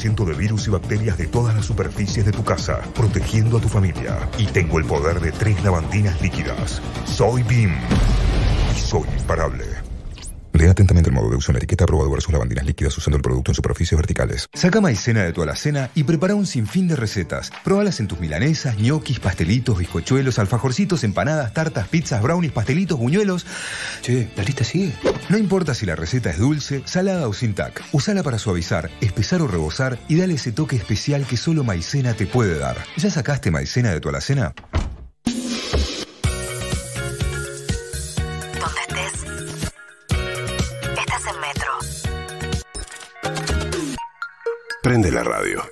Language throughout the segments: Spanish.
90% de virus y bacterias de todas las superficies de tu casa, protegiendo a tu familia. Y tengo el poder de tres lavandinas líquidas. Soy BIM. Y soy imparable. Lea atentamente el modo de uso en la etiqueta aprobado sus lavandinas líquidas usando el producto en superficies verticales. Saca maicena de tu alacena y prepara un sinfín de recetas. Próbalas en tus milanesas, ñoquis, pastelitos, bizcochuelos, alfajorcitos, empanadas, tartas, pizzas, brownies, pastelitos, buñuelos. Che, la lista sigue. No importa si la receta es dulce, salada o sin tac. Usala para suavizar, espesar o rebosar y dale ese toque especial que solo maicena te puede dar. ¿Ya sacaste maicena de tu alacena? Radio.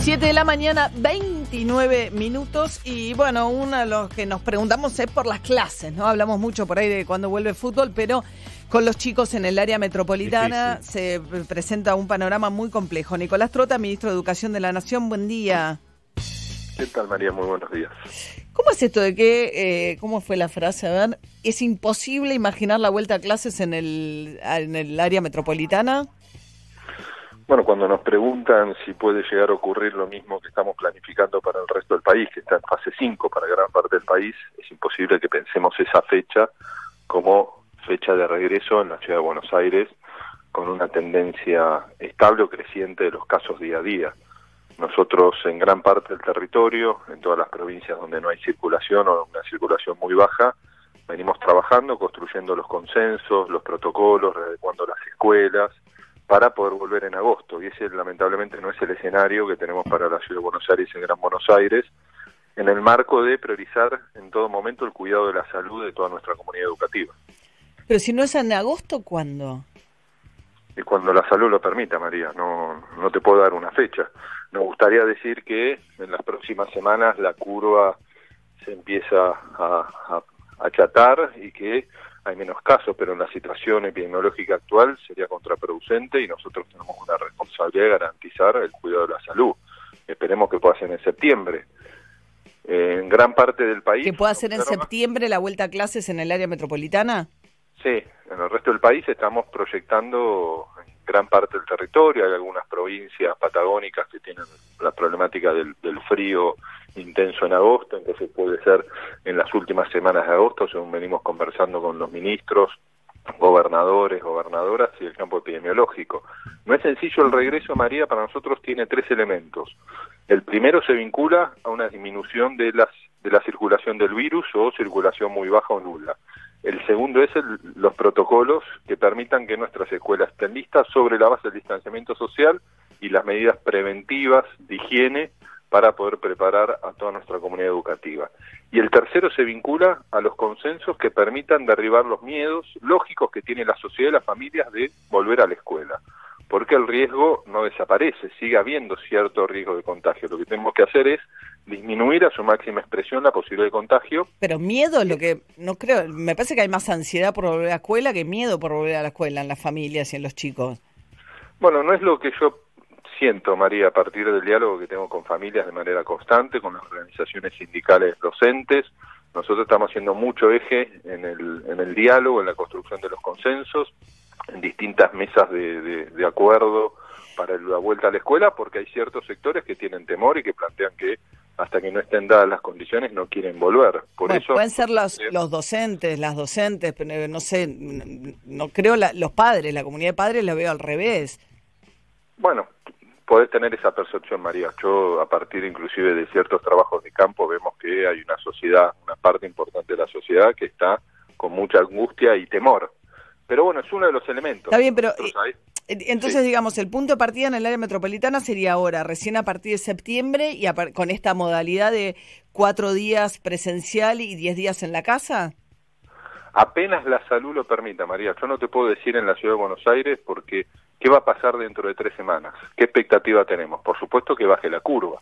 7 de la mañana, 29 minutos. Y bueno, uno de los que nos preguntamos es por las clases, ¿no? Hablamos mucho por ahí de cuando vuelve el fútbol, pero con los chicos en el área metropolitana se presenta un panorama muy complejo. Nicolás Trota, ministro de Educación de la Nación, buen día. ¿Qué tal, María? Muy buenos días. ¿Cómo es esto de que, eh, cómo fue la frase? A ver, ¿es imposible imaginar la vuelta a clases en el, en el área metropolitana? Bueno, cuando nos preguntan si puede llegar a ocurrir lo mismo que estamos planificando para el resto del país, que está en fase 5 para gran parte del país, es imposible que pensemos esa fecha como fecha de regreso en la ciudad de Buenos Aires con una tendencia estable o creciente de los casos día a día. Nosotros en gran parte del territorio, en todas las provincias donde no hay circulación o una circulación muy baja, venimos trabajando, construyendo los consensos, los protocolos, readecuando las escuelas, para poder volver en agosto. Y ese lamentablemente no es el escenario que tenemos para la ciudad de Buenos Aires y Gran Buenos Aires, en el marco de priorizar en todo momento el cuidado de la salud de toda nuestra comunidad educativa. Pero si no es en agosto, ¿cuándo? Y cuando la salud lo permita, María, no, no te puedo dar una fecha. Nos gustaría decir que en las próximas semanas la curva se empieza a, achatar y que hay menos casos, pero en la situación epidemiológica actual sería contraproducente y nosotros tenemos una responsabilidad de garantizar el cuidado de la salud. Esperemos que pueda ser en septiembre. En gran parte del país... ¿Que pueda ser en septiembre la vuelta a clases en el área metropolitana? Sí, en el resto del país estamos proyectando gran parte del territorio, hay algunas provincias patagónicas que tienen la problemática del, frío intenso en agosto, entonces puede ser en las últimas semanas de agosto, según venimos conversando con los ministros, gobernadores, gobernadoras y el campo epidemiológico. No es sencillo el regreso, María, para nosotros tiene tres elementos. El primero se vincula a una disminución de, las, de la circulación del virus o circulación muy baja o nula. El segundo es el, los protocolos que permitan que nuestras escuelas estén listas sobre la base del distanciamiento social y las medidas preventivas de higiene para poder preparar a toda nuestra comunidad educativa. Y el tercero se vincula a los consensos que permitan derribar los miedos lógicos que tiene la sociedad y las familias de volver a la escuela. Porque el riesgo no desaparece, sigue habiendo cierto riesgo de contagio. Lo que tenemos que hacer es disminuir a su máxima expresión la posibilidad de contagio. Pero miedo es lo que, no creo, me parece que hay más ansiedad por volver a la escuela que miedo por volver a la escuela en las familias y en los chicos. Bueno, no es lo que yo siento, María, a partir del diálogo que tengo con familias de manera constante, con las organizaciones sindicales docentes. Nosotros estamos haciendo mucho eje en el, en el diálogo, en la construcción de los consensos, en distintas mesas de, de, de acuerdo para la vuelta a la escuela, porque hay ciertos sectores que tienen temor y que plantean que hasta que no estén dadas las condiciones no quieren volver. Por bueno, eso pueden ser los, los docentes, las docentes, pero no sé, no creo la, los padres, la comunidad de padres la veo al revés. Bueno, podés tener esa percepción, María. Yo, a partir inclusive de ciertos trabajos de campo, vemos que hay una sociedad, una parte importante de la sociedad que está con mucha angustia y temor. Pero bueno, es uno de los elementos. Está bien, pero eh, entonces, sí. digamos, el punto de partida en el área metropolitana sería ahora, recién a partir de septiembre y a, con esta modalidad de cuatro días presencial y diez días en la casa. Apenas la salud lo permita, María. Yo no te puedo decir en la ciudad de Buenos Aires porque ¿qué va a pasar dentro de tres semanas? ¿Qué expectativa tenemos? Por supuesto que baje la curva.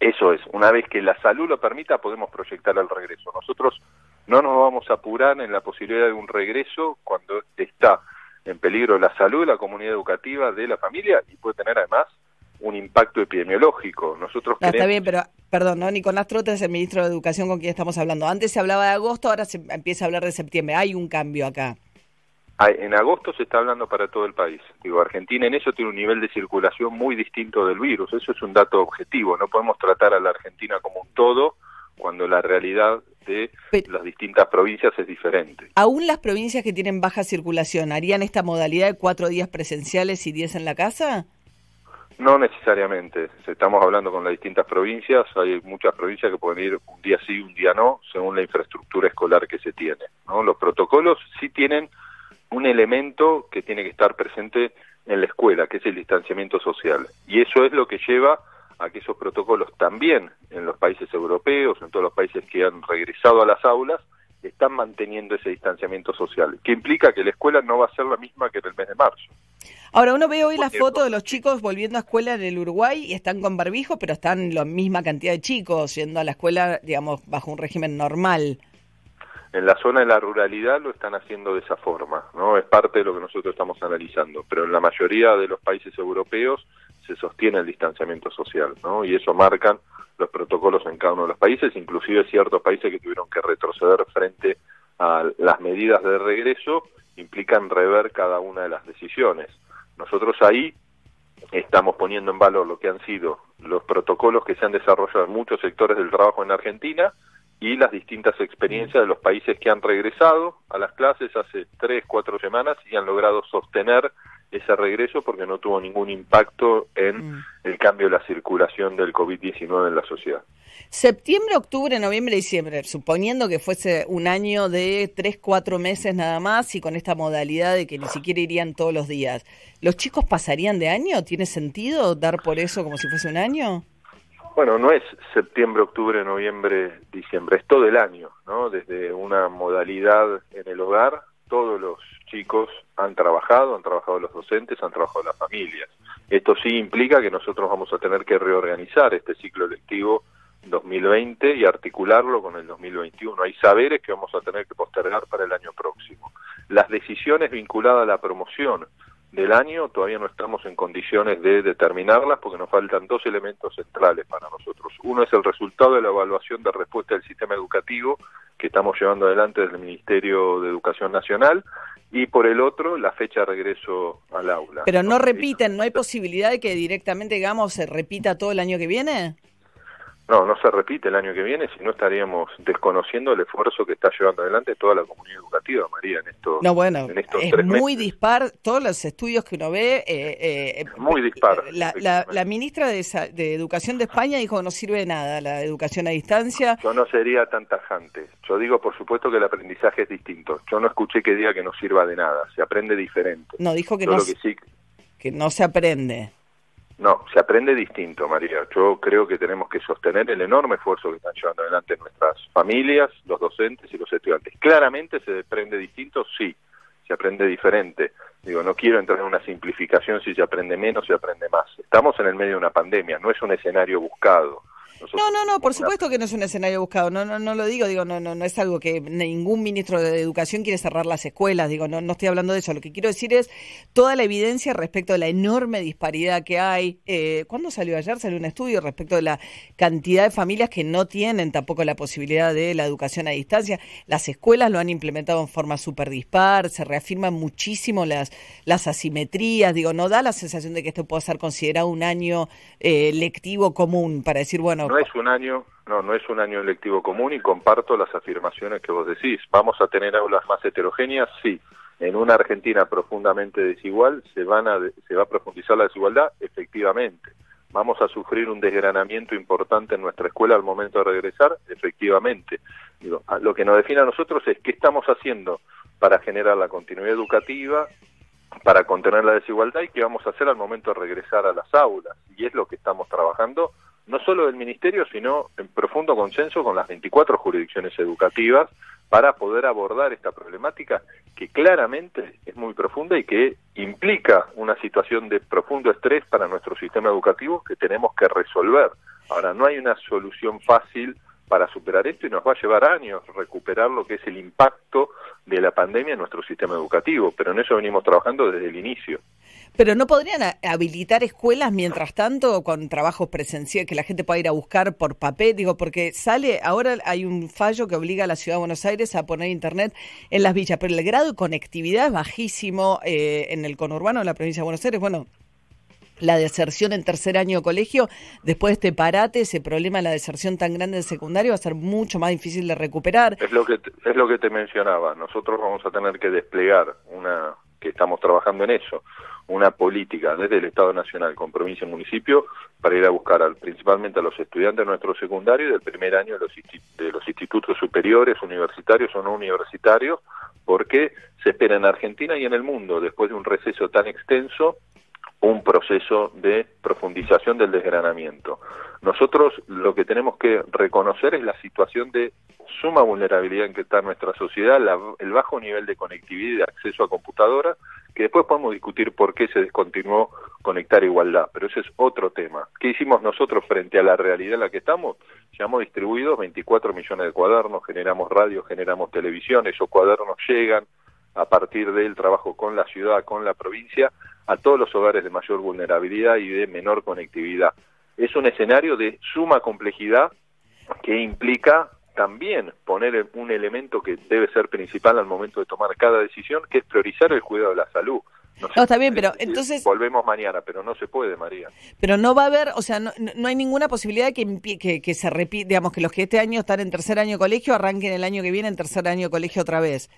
Eso es, una vez que la salud lo permita, podemos proyectar el regreso. Nosotros no nos vamos a apurar en la posibilidad de un regreso cuando está en peligro la salud, la comunidad educativa de la familia y puede tener además un impacto epidemiológico. Nosotros no, queremos... Está bien, pero perdón, ¿no? Nicolás Trota es el ministro de Educación con quien estamos hablando. Antes se hablaba de agosto, ahora se empieza a hablar de septiembre. Hay un cambio acá. Hay- En agosto se está hablando para todo el país. Digo, Argentina en eso tiene un nivel de circulación muy distinto del virus. Eso es un dato objetivo. No podemos tratar a la Argentina como un todo cuando la realidad de Pero- las distintas provincias es diferente. ¿Aún las provincias que tienen baja circulación harían esta modalidad de cuatro días presenciales y diez en la casa? No necesariamente. Estamos hablando con las distintas provincias. Hay muchas provincias que pueden ir un día sí, un día no, según la infraestructura escolar que se tiene. ¿no? Los protocolos sí tienen un elemento que tiene que estar presente en la escuela, que es el distanciamiento social. Y eso es lo que lleva a que esos protocolos también en los países europeos, en todos los países que han regresado a las aulas, están manteniendo ese distanciamiento social, que implica que la escuela no va a ser la misma que en el mes de marzo. Ahora, uno ve hoy Porque- fotos de los chicos volviendo a escuela en el Uruguay y están con barbijo, pero están la misma cantidad de chicos yendo a la escuela, digamos, bajo un régimen normal. En la zona de la ruralidad lo están haciendo de esa forma, ¿no? Es parte de lo que nosotros estamos analizando, pero en la mayoría de los países europeos se sostiene el distanciamiento social, ¿no? Y eso marcan los protocolos en cada uno de los países, inclusive ciertos países que tuvieron que retroceder frente a las medidas de regreso implican rever cada una de las decisiones. Nosotros ahí estamos poniendo en valor lo que han sido los protocolos que se han desarrollado en muchos sectores del trabajo en Argentina y las distintas experiencias de los países que han regresado a las clases hace tres, cuatro semanas y han logrado sostener ese regreso porque no tuvo ningún impacto en Mm. el cambio de la circulación del COVID-19 en la sociedad. Septiembre, octubre, noviembre, diciembre, suponiendo que fuese un año de tres, cuatro meses nada más y con esta modalidad de que ni siquiera irían todos los días, ¿los chicos pasarían de año? ¿Tiene sentido dar por eso como si fuese un año? Bueno, no es septiembre, octubre, noviembre, diciembre, es todo el año, ¿no? Desde una modalidad en el hogar, todos los chicos han trabajado, han trabajado los docentes, han trabajado las familias. Esto sí implica que nosotros vamos a tener que reorganizar este ciclo lectivo 2020 y articularlo con el 2021. Hay saberes que vamos a tener que postergar para el año próximo. Las decisiones vinculadas a la promoción del año todavía no estamos en condiciones de determinarlas porque nos faltan dos elementos centrales para nosotros. Uno es el resultado de la evaluación de respuesta del sistema educativo que estamos llevando adelante desde el Ministerio de Educación Nacional y por el otro la fecha de regreso al aula. Pero no repiten, ¿no hay posibilidad de que directamente, digamos, se repita todo el año que viene? No, no se repite el año que viene, si no estaríamos desconociendo el esfuerzo que está llevando adelante toda la comunidad educativa, María, en estos, No, bueno, en estos es tres muy meses. dispar, todos los estudios que uno ve. eh, eh, Muy dispar, La, la, ministra de, Educación de España dijo que no sirve de nada la educación a distancia. Yo no sería tan tajante. Yo digo, por supuesto, que el aprendizaje es distinto. Yo no escuché que diga que no sirva de nada. Se aprende diferente. No, dijo que Yo no, que sí, que no se aprende. No, se aprende distinto, María. Yo creo que tenemos que sostener el enorme esfuerzo que están llevando adelante nuestras familias, los docentes y los estudiantes. Claramente se aprende distinto, sí. Se aprende diferente. Digo, no quiero entrar en una simplificación si se aprende menos, se aprende más. Estamos en el medio de una pandemia, no es un escenario buscado. Nosotros No, no, no, por supuesto que no es un escenario buscado, no, no, no lo digo, digo, no, no, no es algo que ningún ministro de Educación quiere cerrar las escuelas, digo, no, no estoy hablando de eso, lo que quiero decir es toda la evidencia respecto a la enorme disparidad que hay. Eh, ¿Cuándo salió ayer? Salió un estudio respecto de la cantidad de familias que no tienen tampoco la posibilidad de la educación a distancia. Las escuelas lo han implementado en forma súper dispar, se reafirman muchísimo las, las asimetrías, digo, no da la sensación de que esto pueda ser considerado un año eh, lectivo común para decir, bueno, No es un año, no, no es un año lectivo común y comparto las afirmaciones que vos decís. ¿Vamos a tener aulas más heterogéneas? Sí. En una Argentina profundamente desigual, ¿se, van a, ¿se va a profundizar la desigualdad? Efectivamente. ¿Vamos a sufrir un desgranamiento importante en nuestra escuela al momento de regresar? Efectivamente. Lo que nos define a nosotros es qué estamos haciendo para generar la continuidad educativa, para contener la desigualdad y qué vamos a hacer al momento de regresar a las aulas. Y es lo que estamos trabajando, no solo del Ministerio, sino en profundo consenso con las 24 jurisdicciones educativas para poder abordar esta problemática que claramente es muy profunda y que implica una situación de profundo estrés para nuestro sistema educativo que tenemos que resolver. Ahora, no hay una solución fácil para superar esto y nos va a llevar años recuperar lo que es el impacto de la pandemia en nuestro sistema educativo, pero en eso venimos trabajando desde el inicio. Pero no podrían habilitar escuelas mientras tanto con trabajos presenciales que la gente pueda ir a buscar por papel, digo, porque sale, ahora hay un fallo que obliga a la Ciudad de Buenos Aires a poner internet en las villas, pero el grado de conectividad es bajísimo eh, en el conurbano de la provincia de Buenos Aires. Bueno, la deserción en tercer año de colegio, después de este parate, ese problema de la deserción tan grande de secundario va a ser mucho más difícil de recuperar. Es lo que te, es lo que te mencionaba. Nosotros vamos a tener que desplegar una que estamos trabajando en eso, una política desde el Estado Nacional con provincia y municipio para ir a buscar al, principalmente a los estudiantes de nuestro secundario y del primer año de los, de los institutos superiores, universitarios o no universitarios, porque se espera en Argentina y en el mundo, después de un receso tan extenso, un proceso de profundización del desgranamiento. Nosotros lo que tenemos que reconocer es la situación de suma vulnerabilidad en que está nuestra sociedad, la- el bajo nivel de conectividad y de acceso a computadoras, que después podemos discutir por qué se descontinuó conectar igualdad, pero ese es otro tema. ¿Qué hicimos nosotros frente a la realidad en la que estamos? Ya hemos distribuido 24 millones de cuadernos, generamos radio, generamos televisión, esos cuadernos llegan a partir del trabajo con la ciudad, con la provincia, a todos los hogares de mayor vulnerabilidad y de menor conectividad. Es un escenario de suma complejidad que implica también poner un elemento que debe ser principal al momento de tomar cada decisión, que es priorizar el cuidado de la salud. No, está bien, pero entonces- Volvemos mañana, pero no se puede, María. Pero no va a haber, o sea, no, no hay ninguna posibilidad que, que se repita, digamos, que los que este año están en tercer año de colegio arranquen el año que viene en tercer año de colegio otra vez.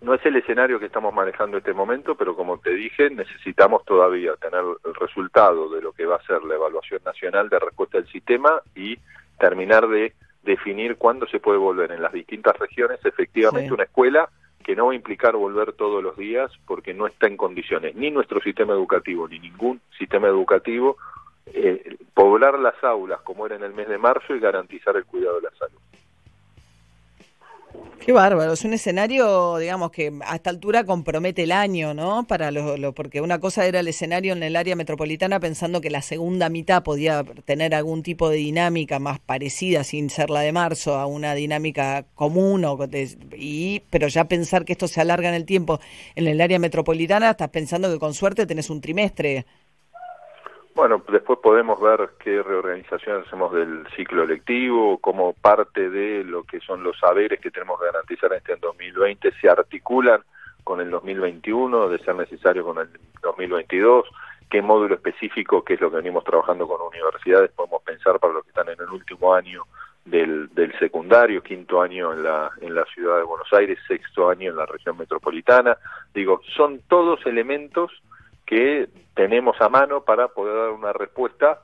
No es el escenario que estamos manejando en este momento, pero como te dije, necesitamos todavía tener el resultado de lo que va a ser la evaluación nacional de respuesta del sistema y terminar de definir cuándo se puede volver en las distintas regiones efectivamente Sí. una escuela que no va a implicar volver todos los días porque no está en condiciones ni nuestro sistema educativo ni ningún sistema educativo eh, poblar las aulas como era en el mes de marzo y garantizar el cuidado de la salud. Qué bárbaro, es un escenario, digamos, que a esta altura compromete el año, ¿no? Para lo, porque una cosa era el escenario en el área metropolitana pensando que la segunda mitad podía tener algún tipo de dinámica más parecida, sin ser la de marzo, a una dinámica común, o de- y, pero ya pensar que esto se alarga en el tiempo en el área metropolitana, estás pensando que con suerte tenés un trimestre. Bueno, después podemos ver qué reorganización hacemos del ciclo lectivo, cómo parte de lo que son los saberes que tenemos que garantizar este en 2020 se articulan con el 2021, de ser necesario con el 2022, qué módulo específico, que es lo que venimos trabajando con universidades, podemos pensar para los que están en el último año del, del secundario, quinto año en la, en la ciudad de Buenos Aires, sexto año en la región metropolitana. Digo, son todos elementos que tenemos a mano para poder dar una respuesta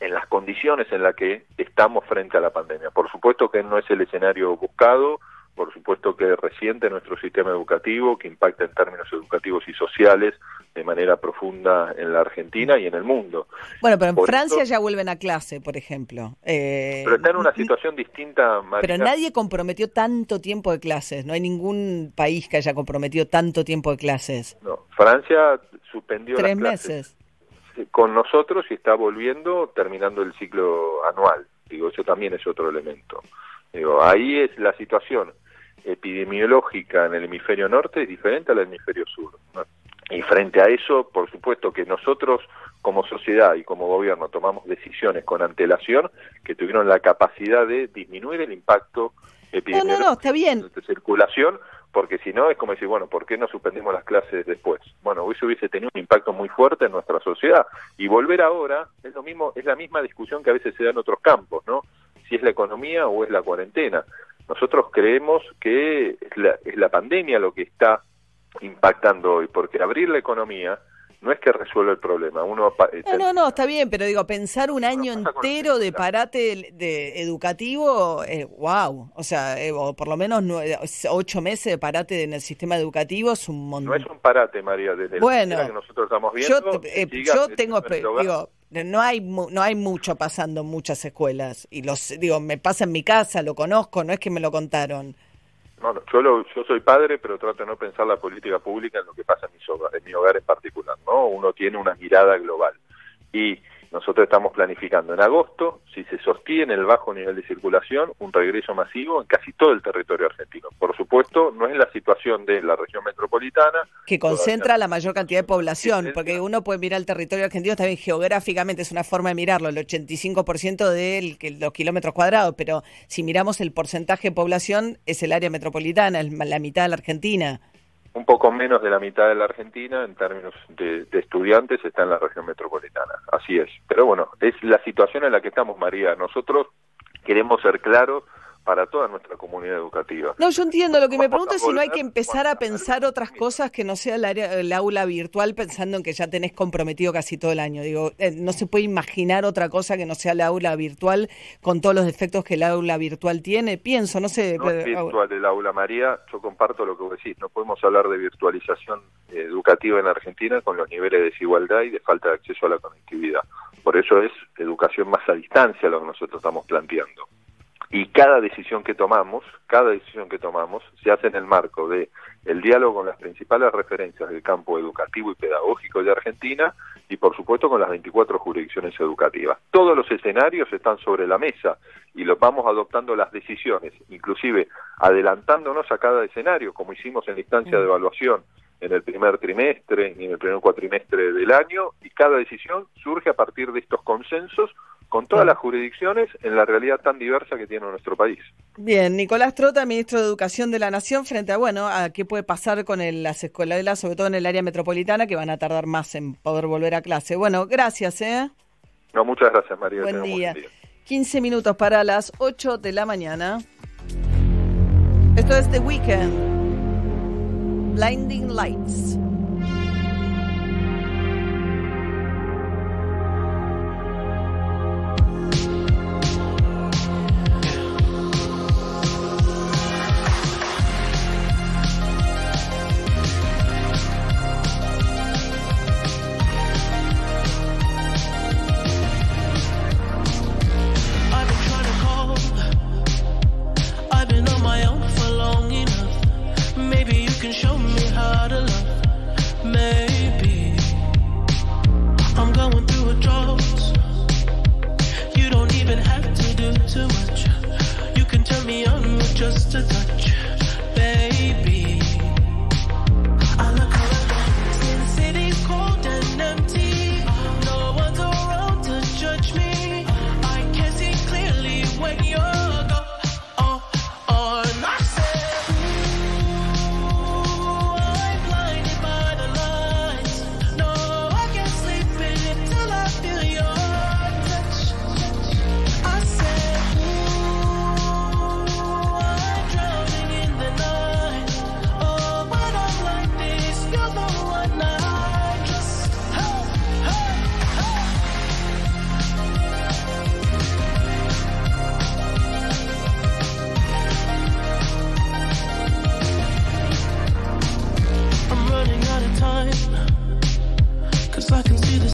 en las condiciones en las que estamos frente a la pandemia. Por supuesto que no es el escenario buscado, por supuesto que resiente nuestro sistema educativo, que impacta en términos educativos y sociales de manera profunda en la Argentina y en el mundo. Bueno, pero en Por Francia ya vuelven a clase, por ejemplo. Eh, Pero está en una situación distinta, Pero nadie comprometió tanto tiempo de clases. No hay ningún país que haya comprometido tanto tiempo de clases. No, Francia suspendió Tres las clases meses. con nosotros y está volviendo terminando el ciclo anual. Digo, eso también es otro elemento. Digo, ahí es la situación epidemiológica en el hemisferio norte es diferente al hemisferio sur. ¿no? Y frente a eso, por supuesto que nosotros como sociedad y como gobierno tomamos decisiones con antelación que tuvieron la capacidad de disminuir el impacto epidemiológico no, no, está bien. de circulación, porque si no es como decir, bueno, ¿por qué no suspendemos las clases después? Bueno, eso hubiese tenido un impacto muy fuerte en nuestra sociedad. Y volver ahora es lo mismo, es la misma discusión que a veces se da en otros campos, ¿no? Si es la economía o es la cuarentena. Nosotros creemos que es la, es la pandemia lo que está impactando hoy, porque abrir la economía no es que resuelva el problema. Uno eh, No, no, no, está bien, pero digo, pensar un año entero de parate de, educativo, eh, wow. O sea, eh, o por lo menos nue- ocho meses de parate en el sistema educativo es un montón. no es un parate, María, desde Bueno, la que nosotros estamos viendo. yo, te- eh, siga yo tengo, digo, no hay no hay mucho pasando en muchas escuelas y los digo, me pasa en mi casa, lo conozco, no es que me lo contaron. No, no, yo, lo- yo soy padre, pero trato de no pensar la política pública en lo que pasa en, mis hogar- en mi hogar en particular, ¿no? Uno tiene una mirada global. Y Nosotros estamos planificando en agosto, si se sostiene el bajo nivel de circulación, un regreso masivo en casi todo el territorio argentino. Por supuesto, no es la situación de la región metropolitana. Que concentra la mayor cantidad de población, porque uno puede mirar el territorio argentino también geográficamente, es una forma de mirarlo, el 85% de los kilómetros cuadrados, pero si miramos el porcentaje de población, es el área metropolitana, es la mitad de la Argentina un poco menos de la mitad de la Argentina en términos de, estudiantes está en la región metropolitana. Así es. Pero bueno, es la situación en la que estamos, María. Nosotros queremos ser claros para toda nuestra comunidad educativa. No, yo entiendo. Lo que me pregunto es si no hay que empezar a pensar otras cosas que no sea el, área, el aula virtual, pensando en que ya tenés comprometido casi todo el año. Digo, eh, no se puede imaginar otra cosa que no sea el aula virtual con todos los defectos que el aula virtual tiene. Pienso, no sé. No es virtual el aula, María. Yo comparto lo que vos decís. No podemos hablar de virtualización educativa en Argentina con los niveles de desigualdad y de falta de acceso a la conectividad. Por eso es educación más a distancia lo que nosotros estamos planteando y cada decisión que tomamos, cada decisión que tomamos se hace en el marco de el diálogo con las principales referencias del campo educativo y pedagógico de Argentina y por supuesto con las 24 jurisdicciones educativas. Todos los escenarios están sobre la mesa y los vamos adoptando las decisiones, inclusive adelantándonos a cada escenario, como hicimos en la instancia de evaluación en el primer trimestre y en el primer cuatrimestre del año, y cada decisión surge a partir de estos consensos con todas las jurisdicciones en la realidad tan diversa que tiene nuestro país. Bien, Nicolás Trota, ministro de Educación de la Nación, frente a, bueno, a qué puede pasar con las escuelas, sobre todo en el área metropolitana, que van a tardar más en poder volver a clase. Bueno, gracias, ¿eh? No, muchas gracias, María. Buen día. 15 minutos para las 8 de la mañana. Esto es The Weekend. Blinding Lights.